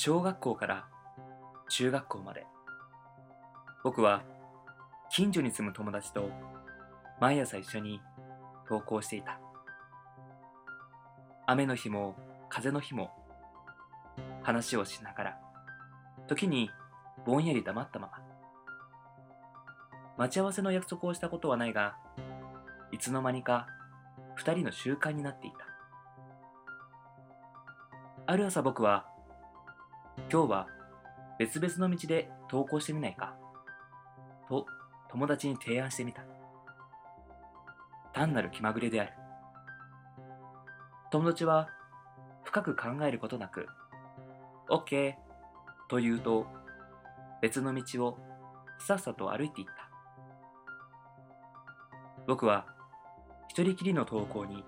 小学校から中学校まで。僕は近所に住む友達と毎朝一緒に登校していた。雨の日も風の日も話をしながら時にぼんやり黙ったまま。待ち合わせの約束をしたことはないがいつの間にか二人の習慣になっていた。ある朝僕は今日は別々の道で登校してみないか。と友達に提案してみた。単なる気まぐれである。友達は深く考えることなく OK と言うと別の道をさっさと歩いていった。僕は一人きりの登校に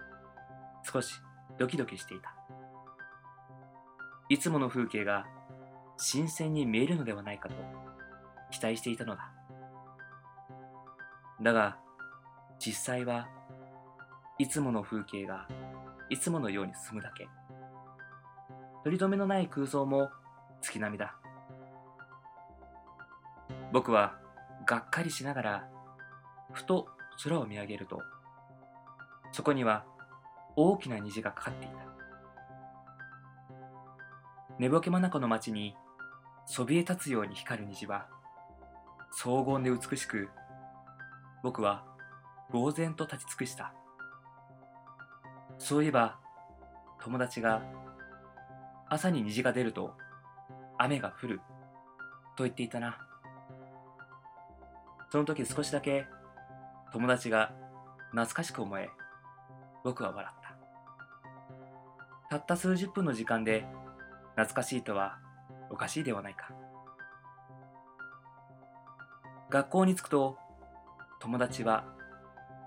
少しドキドキしていた。いつもの風景が新鮮に見えるのではないかと期待していたのだ。だが実際はいつもの風景がいつものように進むだけ。取り留めのない空想も月並みだ。僕はがっかりしながらふと空を見上げるとそこには大きな虹がかかっていた。寝ぼけ眼の街にそびえ立つように光る虹は荘厳で美しく僕は呆然と立ち尽くした。そういえば友達が朝に虹が出ると雨が降ると言っていたな。その時少しだけ友達が懐かしく思え僕は笑った。たった数十分の時間で懐かしいとはおかしいではないか。学校に着くと友達は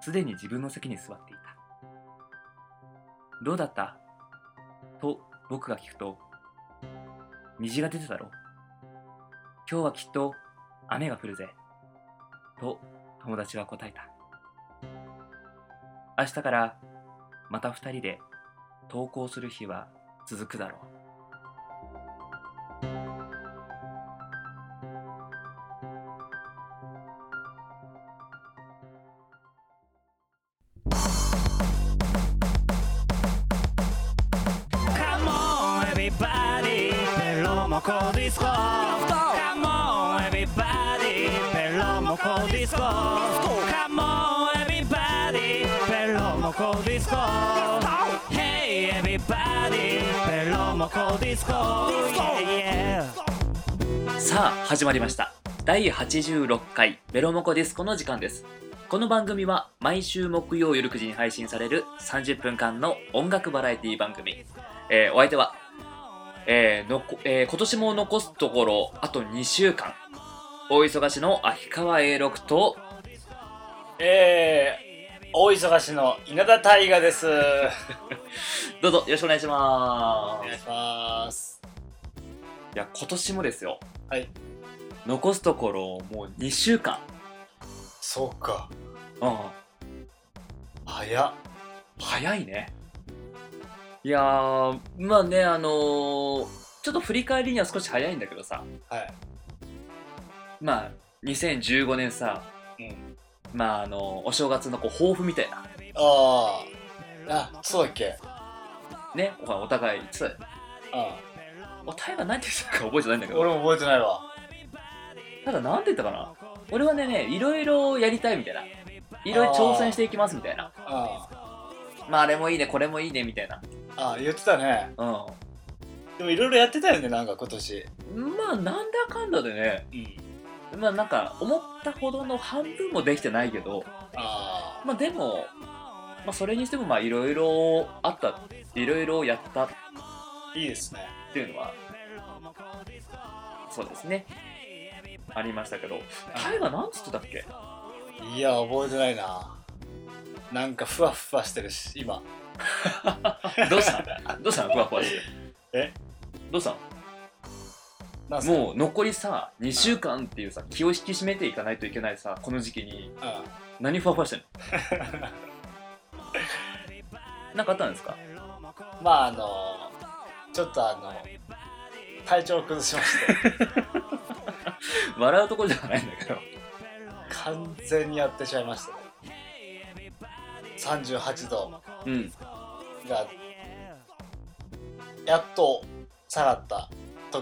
すでに自分の席に座っていた。どうだった？と僕が聞くと虹が出てたろ。今日はきっと雨が降るぜ。と友達は答えた。明日からまた二人で登校する日は続くだろう。ロモコディスコ Come on everybody ペロモコディスコ Hey everybody ペロモコディスコ Yeah yeah. さあ始まりました。第86回ベロモコディスコの時間です。この番組は毎週木曜夜9時に配信される30分間の音楽バラエティ番組、えーお相手はえーのこえー今年も残すところあと2週間。大忙しの秋川 A6 とえー、大忙しの稲田大我です。どうぞよろしくお願いしおま願いします。すいや今年もですよはい。残すところもう2週間そうか。うん早っ。早いねいやーまあねあのーちょっと振り返りには少し早いんだけどさはい。まあ2015年さうん。まああのお正月のこう抱負みたいなああ。あ、そうだっけねおお互い言ってたよあお互いが何て言ってたか覚えてないんだけど俺も覚えてないわ。ただなんて言ったかな俺はねねいろいろやりたいみたいないろいろ挑戦していきますみたいなあまああれもいいねこれもいいねみたいなあ。言ってたね。うでもいろいろやってたよね、なんか今年。んまあなんだかんだでねうん。まあなんか思ったほどの半分もできてないけどあまあでもまあそれにしてもまあいろいろあったいろいろやったっあ。いいですね。ていうのはそうですねありましたけどタイが何つってたっけ？いや、覚えてないな。なんかふわふわしてるし、今。どうした？のどうしたの？ふわふわしてえ？どうしたの？もう残りさ2週間っていうさ気を引き締めていかないといけないさこの時期にあ何ふわふわしてんの？なんかあったんですか？まあ、あの、ちょっとあの、体調を崩しまして。笑うとこじゃないんだけど。完全にやってしまいましたね。38度。うん。がやっと下がった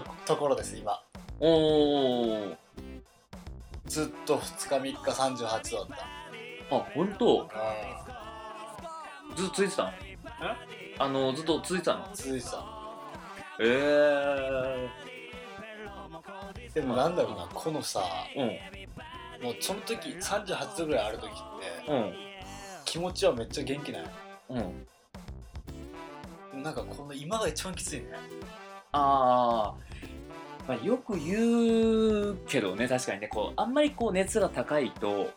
とところです今。おおずっと2日3日38度だっあ本当？たずっと続いてたの？あのずっと続いてたの？うん続いてた。ええでもなんだろうなこのさうん。もうその時38度ぐらいある時ってうん。気持ちはめっちゃ元気ない？うん。なんかこの今が一番きついねあー、まあよく言うけどね確かにね。こうあんまりこう熱が高いとうん。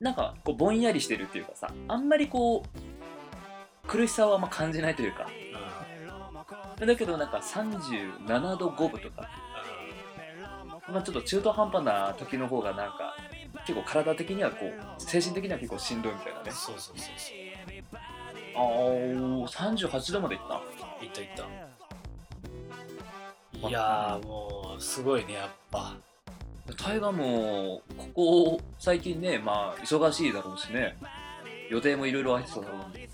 なんかこうぼんやりしてるっていうかさあんまりこう苦しさはあんま感じないというか。だけどなんか37度5分とか、まあ、ちょっと中途半端な時の方がなんか結構体的にはこう精神的には結構しんどいみたいなね。そうそうそうそう。ああ38度までいった。いったいったいやーもうすごいねやっぱ。タイガーもここ最近ねまあ忙しいだろうしね。予定もいろいろ入ってただろう。に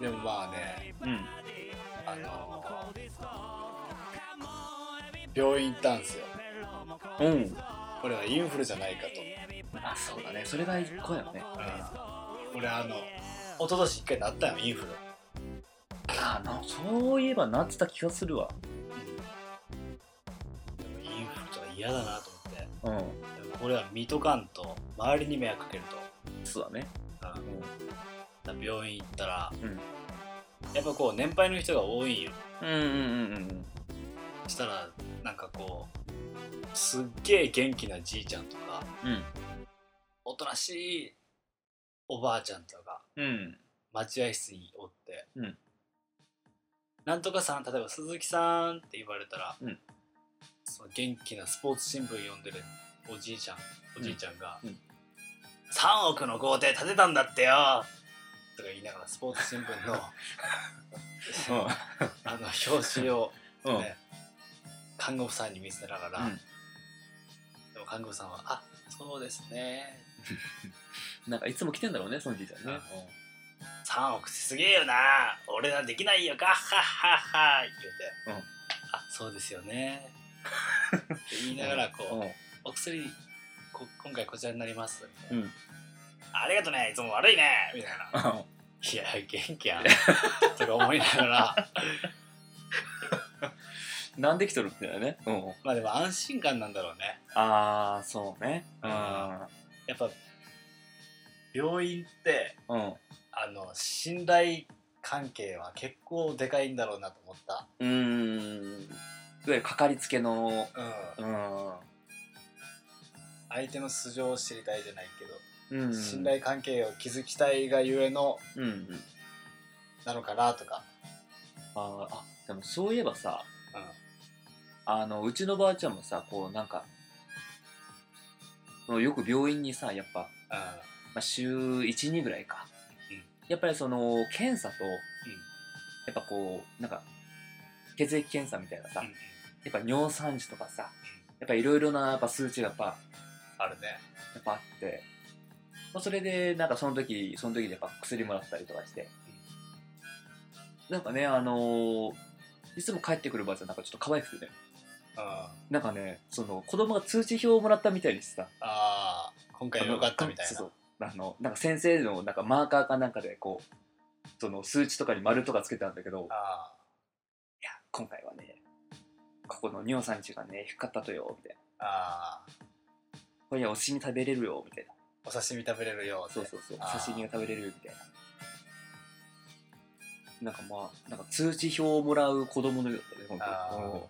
でもまあねうん。あのー病院行ったんですよ。うん。これはインフルじゃないかと、あそうだね。それが一個やね。うん、俺あの一昨年一回なったよインフル。あのそういえばなってた気がするわ嫌だなと思って。うん。でもこれは見とかんと周りに迷惑かけると、そうだね。うん。病院行ったら、うん。やっぱこう年配の人が多いんようんうんうんうん。したらなんかこうすっげえ元気なじいちゃんとかうん。おとなしいおばあちゃんとかうん。待合室におって、うん。なんとかさん例えば鈴木さんって言われたら、うんその元気なスポーツ新聞読んでるおじいちゃんおじいちゃんが、うん。うん3億の豪邸建てたんだってよとか言いながらスポーツ新聞の あの表紙を、うん。ね看護婦さんに見せながら、うん。でも看護婦さんは「あそうですね。なんかいつも来てんだろうねそのじいちゃんね。3億すげえよな。俺らできないよガッハッハッハ言うて、うん。あそうですよね言いながらこう、うん。お薬こ今回こちらになります。みたいな、うん。ありがとねいつも悪いねみたいな。うん。いや元気やん。とか思いながら。なんで来とるってね。うん。まあでも安心感なんだろうね。ああそうね。うやっぱ病院ってんうん。あの信頼関係は結構でかいんだろうなと思った。うーんいわゆるかかりつけのうん。うん。相手の素性を知りたいじゃないけど、うん。信頼関係を築きたいがゆえのうんうん。なのかなとか、あーあでもそういえばさうん。あのうちのばあちゃんもさこうなんかよく病院にさやっぱ、まあ、週12ぐらいか、うん。やっぱりその検査と、やっぱこうなんか血液検査みたいなさ、うんやっぱ尿酸値とかさやっぱいろいろなやっぱ数値がやっぱあるね。やっぱあって、まあ、それでなんかその時その時でやっぱ薬もらったりとかして、なんかねあのーいつも帰ってくるばあちゃんなんかちょっと可愛くてね。あなんかねその子供が通知表をもらったみたいにさあー今回よかったみたいな。そうそう。あのなんか先生のなんかマーカーかなんかでこうその数値とかに丸とかつけてたんだけど。あいや今回はねここの尿酸値がね低かったとよみたいあー。これお刺身食べれるよみたいな。お刺身食べれるよそうそうそう。あー。刺身が食べれるみたいな。なんかまあなんか通知表をもらう子供のようだったね本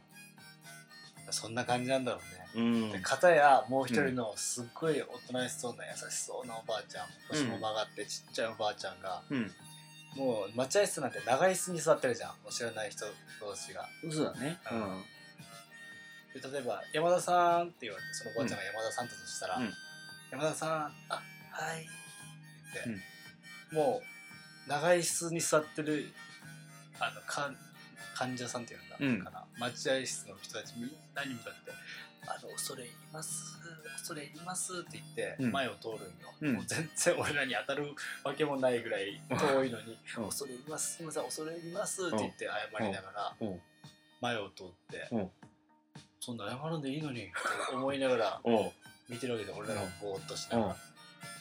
そんな感じなんだろうね、にうん。で片やもう一人のすっごいおとなしそうな優しそうなおばあちゃん腰も曲がってちっちゃいおばあちゃんが、うん。もう待合室なんて長椅子に座ってるじゃんもう知らない人同士が。そうだね。うんで例えば「山田さん」って言われてそのおばあちゃんが山田さんだとしたら「うん。山田さんあはい」って言って、もう長椅子に座ってるあのか患者さんっていうんだ、うんかな。待合室の人たちみんなに向かって「あの恐れ入ります恐れ入ります」って言ってうん。前を通るんよ、うん。もう全然俺らに当たるわけもないぐらい遠いのに「う ん恐れ入りますすいません恐れ入ります」って言って謝りながらう。ん前を通ってう。ん「そんな謝らんでいいのに」って思いながら見てるわけで俺らもぼーっとしながら。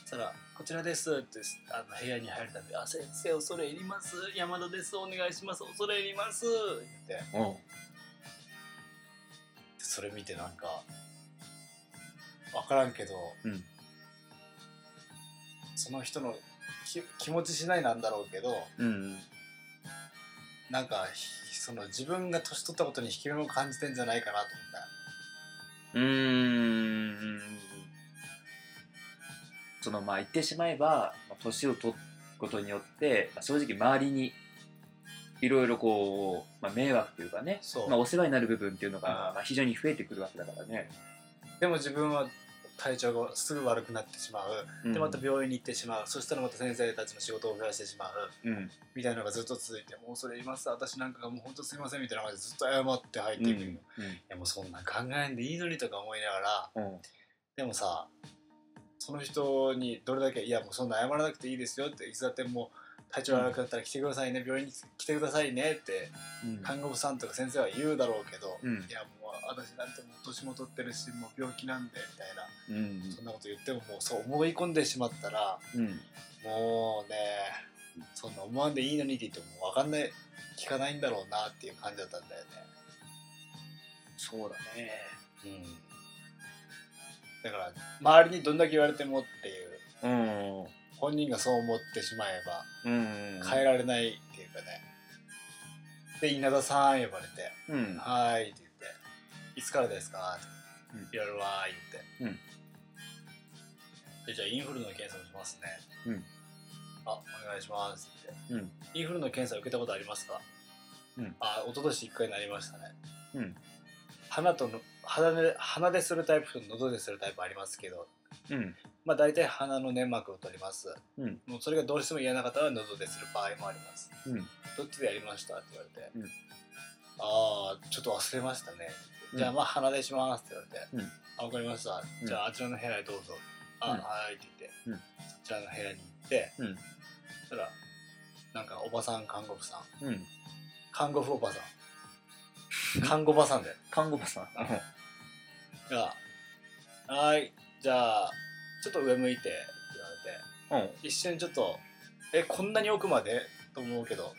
そしたら「こちらです」ってあの部屋に入れたんで「あ先生恐れ入ります。山田です。お願いします。恐れ入ります」って。言ってそれ見てなんか分からんけど、うん。その人のき気持ち次第なんだろうけどうんなんかひその自分が年取ったことに引け目を感じてんじゃないかなと思ったよ。うーん。そのまあ言ってしまえばまあ年を取ることによって、まあ、正直周りにいろいろこう、まあ、迷惑というかねそう。まあ、お世話になる部分っていうのが、うんまあ、非常に増えてくるわけだからね。でも自分は体調がすぐ悪くなってしまう、でまた病院に行ってしまう。そしたらまた先生たちの仕事を増やしてしまう。うん。みたいなのがずっと続いてもうそれ言います私なんかがもう本当すいませんみたいな感じでずっと謝って入っていくん。よ、いやもうそんなん考えんでいいのにとか思いながらうんうん。でもさその人にどれだけいやもうそんな謝らなくていいですよっていつだってもう体調悪くなったら来てくださいね、病院に来てくださいねってうん。看護婦さんとか先生は言うだろうけど、うん。いやもう私なんてもう年も取ってるしもう病気なんでみたいなうん。そんなこと言ってももうそう思い込んでしまったらうん。もうねそんな思わんでいいのにって言っても分かんない聞かないんだろうなっていう感じだったんだよね。そうだね。うん。だから周りにどんだけ言われてもっていう。うん本人がそう思ってしまえばうん変えられないっていうかね。で稲田さん呼ばれてうん「はーい」って言って「いつからですか?」ってうん。言われるわー言って、うん。でじゃあインフルの検査をしますね。うん。あお願いしますって。言ってうん。インフルの検査受けたことありますか？うん。あ一昨年1回なりましたね。うん。鼻との鼻で鼻でするタイプと喉でするタイプありますけどうん。まあ大体鼻の粘膜を取ります、うん。もうそれがどうしても嫌な方は喉でする場合もあります。うん。どっちでやりましたって言われて、うん。ああちょっと忘れましたね、うん。じゃあまあ鼻でしますって言われて、うん。あわかりました、うん。じゃああちらの部屋へどうぞ。あ、うん。はいって言って、うん。そちらの部屋に行って、うん。そしたらなんかおばさん看護婦さん。うん。看護婦おばさん。看護ばさんで看護婦さん。が「はいじゃあちょっと上向いて」って言われてうん。一瞬ちょっと「えこんなに奥まで?」と思うけど。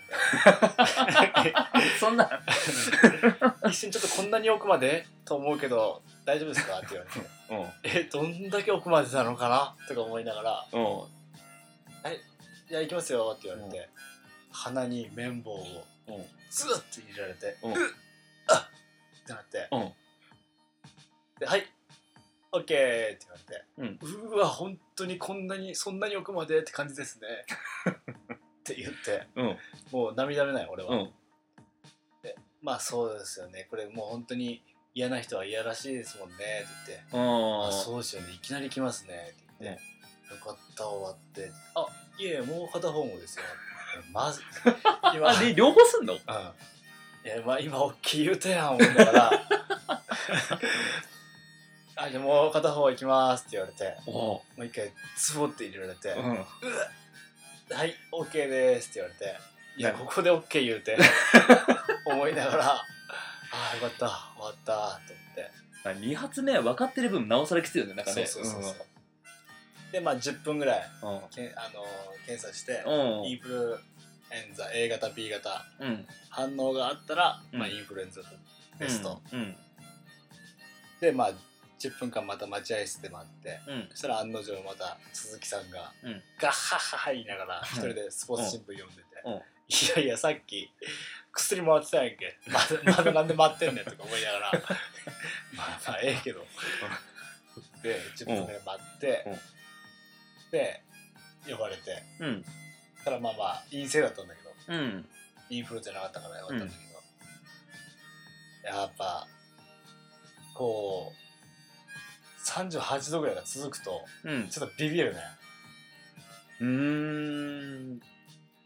そんな。一瞬ちょっとこんなに奥まで？と思うけど大丈夫ですか？って言われて。うん。えどんだけ奥までなのかな？とか思いながら。うん「じゃあ行きますよ」って言われて、う鼻に綿棒を。うん。ズッて入れられて「うん。うっあっ!」ってなって。うん。で「はいオッケー」って言われて。うん。うわ本当にこんなにそんなに奥までって感じですね。って言って。うん。もう涙目ない俺は、うん。まあそうですよね。これもう本当に嫌な人は嫌らしいですもんね。って言って。ああそうですよね。いきなり来ますね。って言って、よかった終わって。あいえもう片方もですよ。えまず 今。あで両方すんの？うん。いやまあ今大きい言うたやん思いながら あじゃあもう片方行きますって言われておもう一回ツボって入れられて、うんはい、OK ですって言われて、いや、なここで OK 言うて、思いながら、ああ、よかった、終わった、と思って。まあ二発目は分かってる分なおさらきついよねなんかね。そうそうそうそう。で、まあ、10分ぐらい、うん。けあのー検査して、うん。インフルエンザ A 型、B 型、うん。反応があったら、うん。まあ、インフルエンザテスト。うん。で、まあ、10分間また待合室で待って、うん。そしたら案の定また鈴木さんが、うん。ガッハッハッハ言いながら、一人でスポーツ新聞読んでて、うん。いやいや、さっき薬もらってたやんけ？まだまだなんで待ってんねんとか思いながら、まあまあええけど。で、10分ぐらい待って、うん。で、呼ばれて、うん。たらまあまあ陰性だったんだけど、うん。インフルじゃなかったからよかったんだけど、やっぱ、こう、38度ぐらいが続くと、うん。ちょっとビビるね。うーん。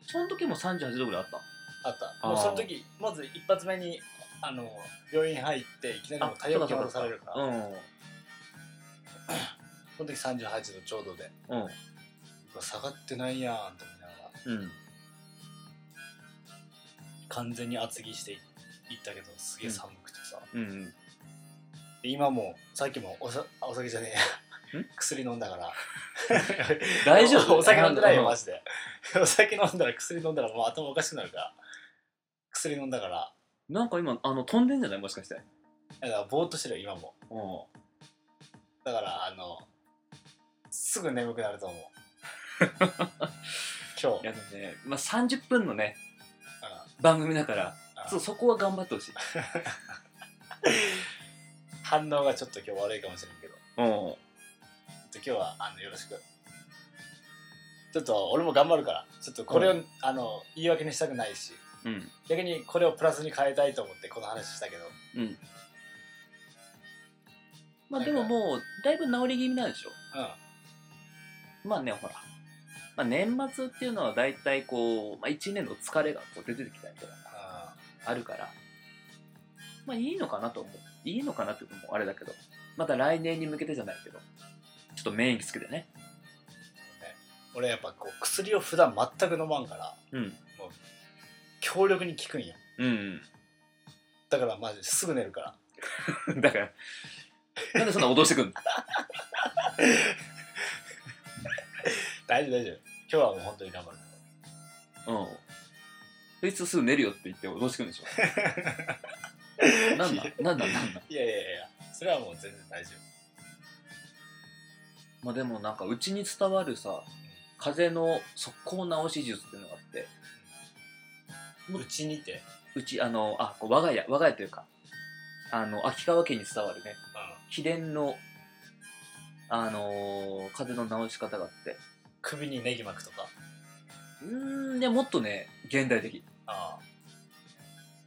その時も38度ぐらいあった？あった。もうその時まず一発目にあの病院入っていきなりもう体温計下ろされるから。うん。その時38度ちょうどで。うん。下がってないやんと思いながら。うん。完全に厚着していったけどすげえ寒くてさ、うんで今もさっきもおさあお酒じゃねえや。ん？薬飲んだから。大丈夫？お酒飲んでないよマジジで。お酒飲んだら薬飲んだらもう頭おかしくなるから。薬飲んだから。なんか今あの飛んでんじゃない？もしかして。だからぼーっとしてるよ今も。うん。だからあのすぐ眠くなると思う。今日。いやでもね、まあ、30分のねうん。番組だからうん。そこは頑張ってほしい 反応がちょっと今日悪いかもしれんけど。うん。今日はあのよろしく。ちょっと俺も頑張るから。ちょっとこれを、うあの言い訳にしたくないし。うん。逆にこれをプラスに変えたいと思ってこの話したけど。うん。まあでももうだいぶ治り気味なんでしょ？うん。まあねほら、まあ、年末っていうのは大体こう、まあ、1年の疲れがこう出てきたりとかああるから。まあいいのかなと思ういいのかなっていうのもあれだけど。また来年に向けてじゃないけど。ちょっと免疫つけてね。俺やっぱこう薬を普段全く飲まんからうん。強力に効くんよ。うんだからマジですぐ寝るから。う んだからなんでそんな脅してくんの？大丈夫大丈夫。今日はもう本当に頑張る。うん。いつすぐ寝るよって言って脅してくるんでしょ？なんなんなんなんなんなんいやいやいやそれはもう全然大丈まあでもなんかうちに伝わるさ風邪の速攻治し術っていうのがあって。夫うちにて？うちあのあこう我が家我が家というかあの秋川家に伝わるね。うん。秘伝のあのー風邪の治し方があって。首にネギ巻くとか？うーんでもっとね現代的。あ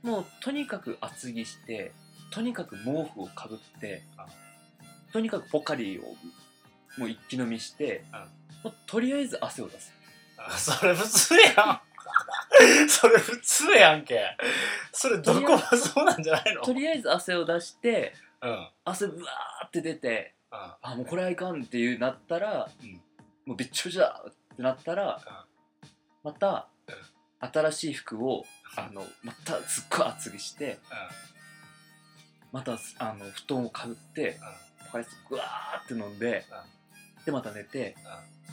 もうとにかく厚着してとにかく毛布をかぶってあとにかくポカリをもう一気飲みしてうんもうとりあえず汗を出す。あそれ普通やん。それ普通やんけ。それどこもそうなんじゃないの？とりあえず汗を出してうん。うん汗うわーって出てあもうこれはいかんっていうなったら、うん。もうびっちょびちょだってなったら、また新しい服をあのまたすっごい厚着してまたあの布団をかぶってポカリスぐわーって飲んで、でまた寝て、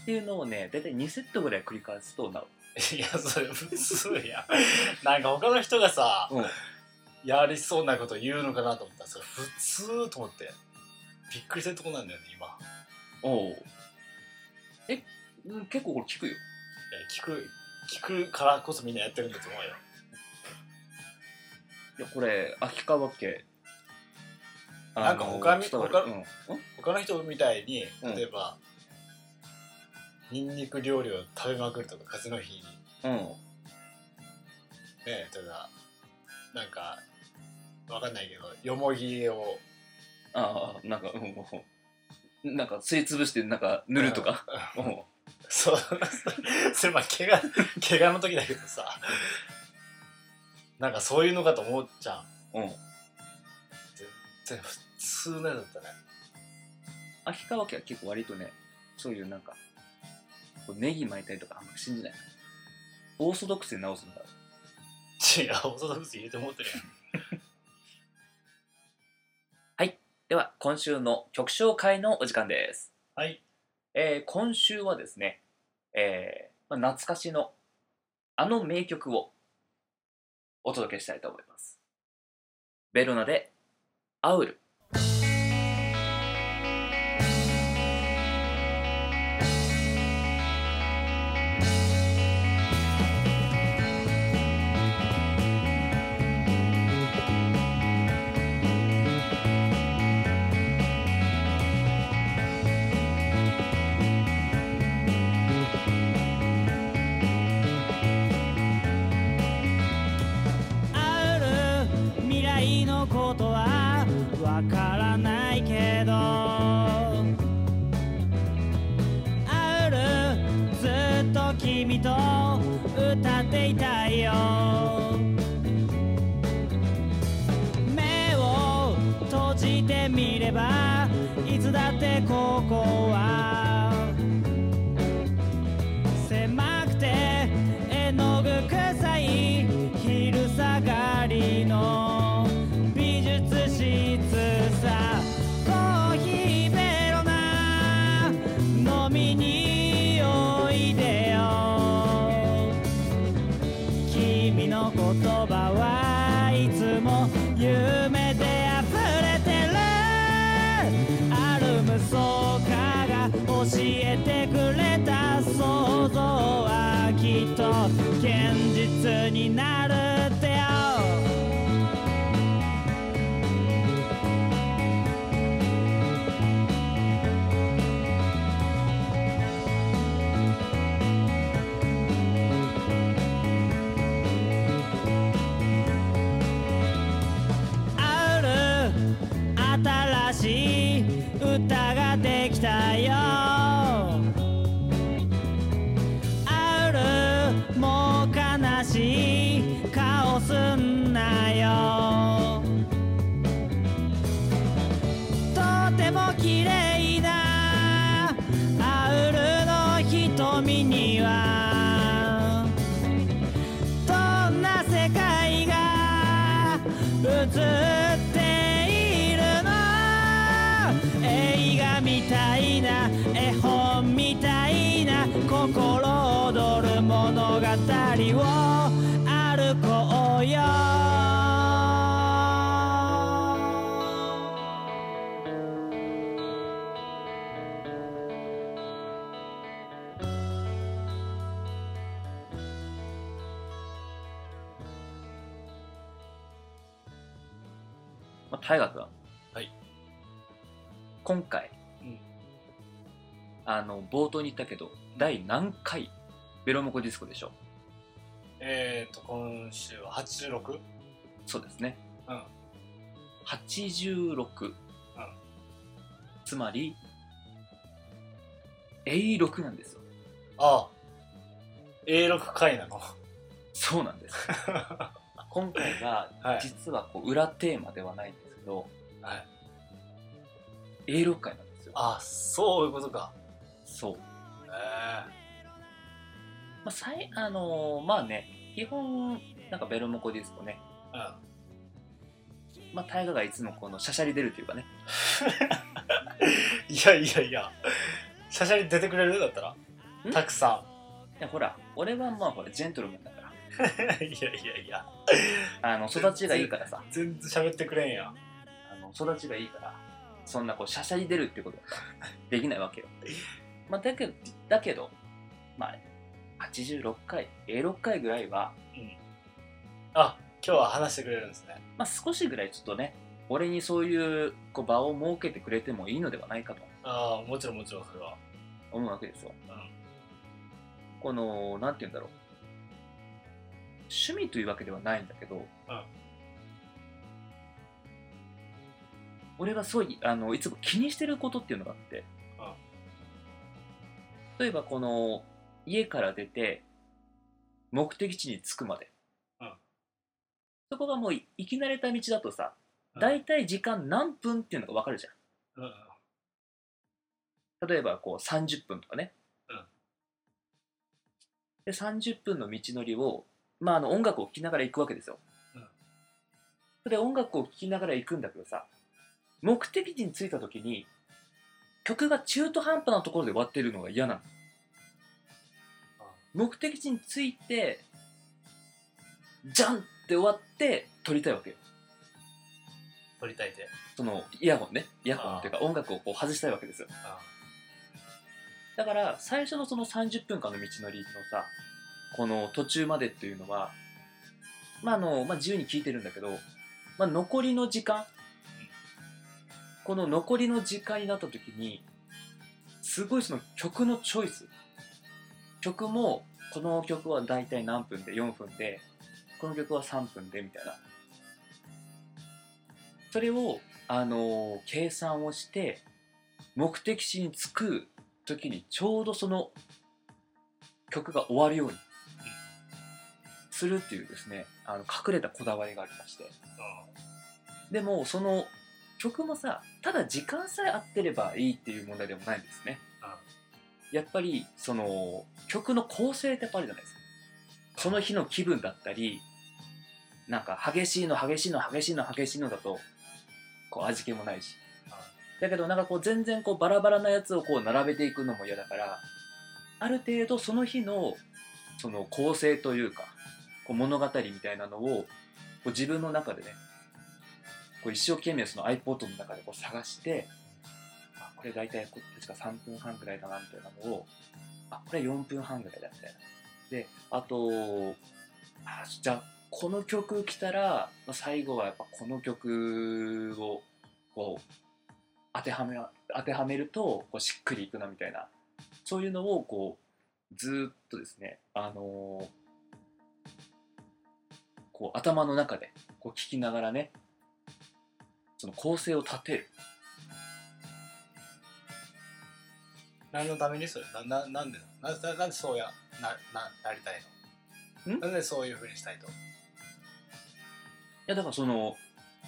っていうのをね大体2セットぐらい繰り返すと治いやそれ普通やん。なんか他の人がさる、うん、やりそうなこと言うのかなと思ったらそれ普通と思って。びっくりするとこなんだよね今。いおう。えうん結構これ効くよ。や聞く聞くからこそみんなやってるんだと思うよ。いやこれ秋川家。なんか他に他伝わる。うん、うん。他の人みたいにうん。例えば、ニンニク料理を食べまくるとか風邪の日に。うん。ね例えばなんかわかんないけどよもぎを。ああなんかうんう。んなんかすりつぶしてなんか塗るとか、ううんんそう。それまあ怪我怪我の時だけどさ。なんかそういうのかと思っちゃううん。全然普通のやつだったね。秋川家は結構割とねそういうなんかこうネギ巻いたりとかあんま信じない？オーソドックスで直すのが違うオーソドックス入れて思ってるやん。では今週の曲紹介のお時間です、はいえー今週はですね、えーまあ、懐かしのあの名曲をお届けしたいと思います。ベルナで「アウル」ことはわからないけどあるずっと君と歌っていたいよ。目を閉じてみればいつだってここは現実になる画みたいな絵本みたいな心躍る物語を歩こうよ。まあ、大河君。はい。今回うんあの冒頭に言ったけど第何回ベロモコディスコでしょ？えっ、ー、と今週は 86? そうですね。うん。86、つまり A6 なんですよ。ああ A6 回なの？そうなんです。今回がはい。実はこう裏テーマではないんですけど、はい。A6 回なんですよ。あそういうことかそう、えまあさいあのーまあね基本なんかベロモコディスコね。えうん。まあ大河がいつもこのしゃしゃり出るというかね。いやいやいや。シャシャリ出てくれる？だったら？ん？たくさいやほら俺はまあほらジェントルマンだから。ん いやいやいや。あの育ちがいいからさ。全然喋ってくれんや。んあの育ちがいいからそんなこうしゃしゃり出るってこと できないわけよ、まあ、だけどだけどまあ86回 A6 回ぐらいは、あ今日は話してくれるんですね。まあ、少しぐらいちょっとね俺にそういうこう場を設けてくれてもいいのではないかと。ああもちろんもちろんそれは。思うわけですよ。うん。このなんて言うんだろう。趣味というわけではないんだけど、俺がそういあのいつも気にしてることっていうのがあって、例えばこの家から出て目的地に着くまで、うん。そこがもうい行き慣れた道だとさうん。大体時間何分っていうのが分かるじゃん。うんうん。例えばこう30分とかね、うん。で30分の道のりを、まあ、あの音楽を聴きながら行くわけですよ、うん。で音楽を聴きながら行くんだけどさ目的地に着いた時に曲が中途半端なところで終わってるのが嫌なの。目的地に着いてじゃんって終わって撮りたいわけよ。撮りたいて。そのイヤホンね。イヤホンっていうか音楽をこう外したいわけですよ。あだから最初のその30分間の道のりのさこの途中までっていうのはまああの、まあ、自由に聞いてるんだけど、まあ、残りの時間この残りの時間になった時にすごいその曲のチョイス。曲もこの曲は大体何分で4分でこの曲は3分でみたいな。それをあの計算をして目的地に着く時にちょうどその曲が終わるようにするっていうですねあの隠れたこだわりがありまして。でもその曲もさただ時間さえ合ってればいいっていう問題でもないんですね。やっぱりその曲の構成ってやっぱあるじゃないですか。その日の気分だったりなんか激しいの激しいの激しいの激しいのだとこう味気もないし。だけどなんかこう全然こうバラバラなやつをこう並べていくのも嫌だからある程度その日のその構成というかこう物語みたいなのをこう自分の中でねこう一生懸命その iPod の中でこう探してあこれ大体こ確か3分半ぐらいだなみたいなのをあこれ4分半ぐらいだみたいな。であとあじゃあこの曲来たら最後はやっぱこの曲をこう当てはめ当てはめるとこうしっくりいくなみたいな。そういうのをこうずっとですねあのーこう頭の中でこう聞きながらねその構成を立てる。何のためにそれ？なななんで？なななんでそうやなななりたいの？ん？なんでそういうふうにしたいと？いやだからその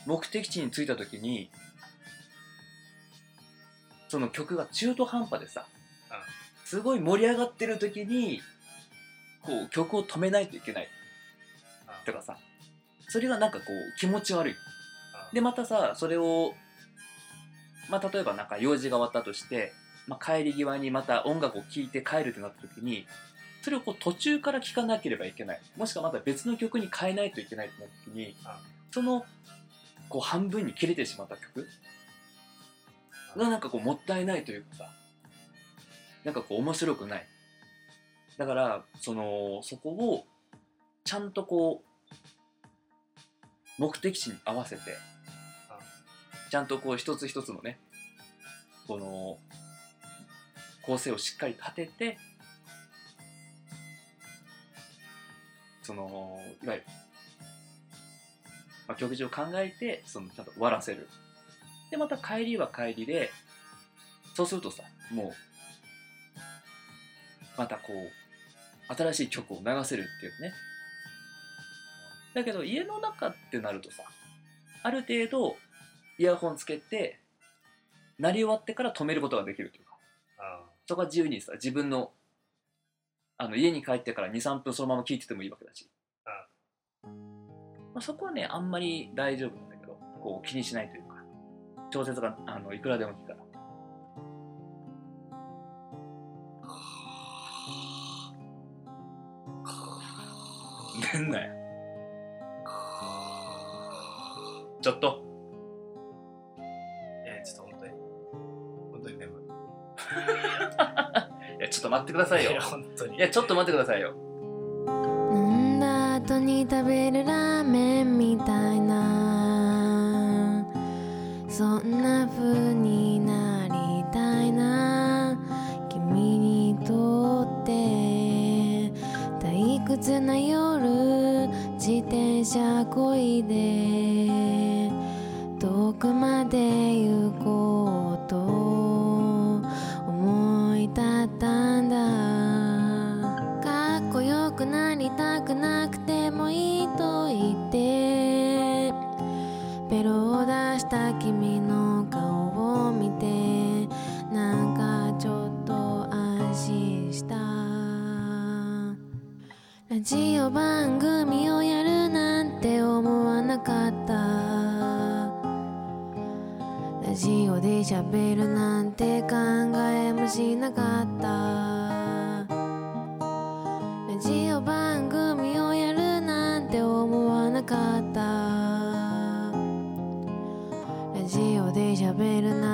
目的地に着いた時にその曲が中途半端でさ、うん。すごい盛り上がってる時にこう曲を止めないといけないとかさそれがなんかこう気持ち悪いでまたさそれをまあ例えばなんか用事が終わったとして、まあ、帰り際にまた音楽を聴いて帰るってなった時にそれをこう途中から聴かなければいけない。もしくはまた別の曲に変えないといけないってなった時にそのこう半分に切れてしまった曲がなんかこうもったいないというかさなんかこう面白くない。だからそのそこをちゃんとこう目的地に合わせてちゃんとこう一つ一つのねこの構成をしっかり立ててそのいわゆる、まあ、曲順を考えてそのちゃんと終わらせる。でまた帰りは帰りでそうするとさもうまたこう新しい曲を流せるっていうね。だけど家の中ってなるとさある程度イヤホンつけて鳴り終わってから止めることができるというか。そこは自由にさ自分のあの家に帰ってから23分そのまま聴いててもいいわけだし、まあ、そこはねあんまり大丈夫なんだけどこう気にしないというか。調節があのいくらでもいいから。出んなよ。ちょっと待ってくださいよ。いや本当に。いやちょっと待ってくださいよ。飲んだ後に食べるラーメンみたいな。そんな風になりたいな。君にとって。退屈な夜自転車こいで。遠くまで行こ君の顔を見てなんかちょっと安心した。ラジオ番組をやるなんて思わなかった。ラジオで喋るなんて考えもしなかった。喋るな。